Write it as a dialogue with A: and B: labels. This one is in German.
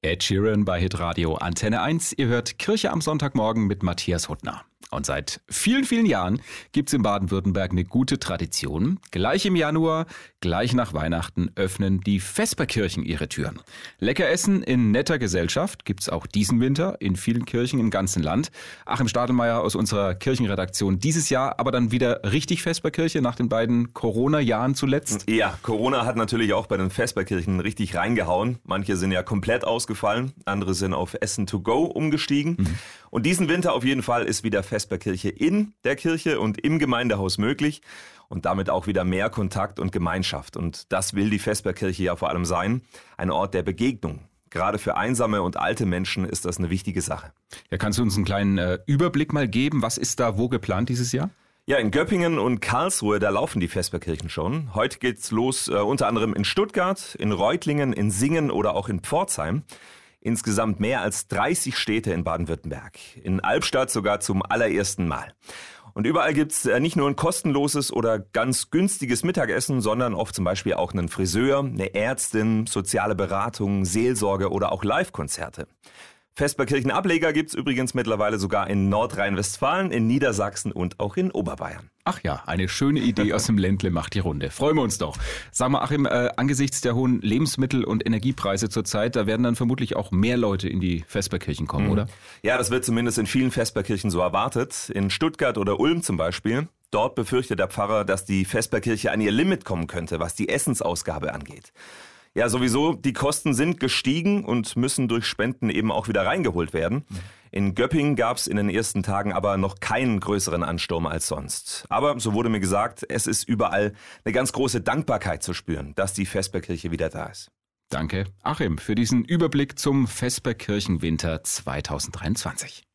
A: Ed Sheeran bei Hitradio Antenne 1. Ihr hört Kirche am Sonntagmorgen mit Matthias Huttner. Und seit vielen, vielen Jahren gibt's in Baden-Württemberg eine gute Tradition. Gleich im Januar, gleich nach Weihnachten öffnen die Vesperkirchen ihre Türen. Lecker Essen in netter Gesellschaft gibt's auch diesen Winter in vielen Kirchen im ganzen Land. Achim Stadelmeier aus unserer Kirchenredaktion dieses Jahr, aber dann wieder richtig Vesperkirche nach den beiden Corona-Jahren zuletzt.
B: Ja, Corona hat natürlich auch bei den Vesperkirchen richtig reingehauen. Manche sind ja komplett ausgefallen, andere sind auf Essen to go umgestiegen. Mhm. Und diesen Winter auf jeden Fall ist wieder Vesperkirche in der Kirche und im Gemeindehaus möglich und damit auch wieder mehr Kontakt und Gemeinschaft. Und das will die Vesperkirche ja vor allem sein, ein Ort der Begegnung. Gerade für einsame und alte Menschen ist das eine wichtige Sache.
A: Ja, kannst du uns einen kleinen äh, Überblick mal geben? Was ist da wo geplant dieses Jahr?
B: Ja, in Göppingen und Karlsruhe, da laufen die Vesperkirchen schon. Heute geht's los, äh, unter anderem in Stuttgart, in Reutlingen, in Singen oder auch in Pforzheim. Insgesamt mehr als 30 Städte in Baden-Württemberg. In Albstadt sogar zum allerersten Mal. Und überall gibt's äh, nicht nur ein kostenloses oder ganz günstiges Mittagessen, sondern oft zum Beispiel auch einen Friseur, eine Ärztin, soziale Beratung, Seelsorge oder auch Live-Konzerte. Vesperkirchen-Ableger gibt's übrigens mittlerweile sogar in Nordrhein-Westfalen, in Niedersachsen und auch in Oberbayern.
A: Ach ja, eine schöne Idee aus dem Ländle macht die Runde. Freuen wir uns doch. Sag mal, Achim, äh, angesichts der hohen Lebensmittel- und Energiepreise zurzeit, da werden dann vermutlich auch mehr Leute in die Vesperkirchen kommen, mhm. oder?
B: Ja, das wird zumindest in vielen Vesperkirchen so erwartet. In Stuttgart oder Ulm zum Beispiel. Dort befürchtet der Pfarrer, dass die Vesperkirche an ihr Limit kommen könnte, was die Essensausgabe angeht. Ja, sowieso, die Kosten sind gestiegen und müssen durch Spenden eben auch wieder reingeholt werden. In Göppingen gab es in den ersten Tagen aber noch keinen größeren Ansturm als sonst. Aber so wurde mir gesagt, es ist überall eine ganz große Dankbarkeit zu spüren, dass die Vesperkirche wieder da ist.
A: Danke, Achim, für diesen Überblick zum Vesperkirchenwinter 2023.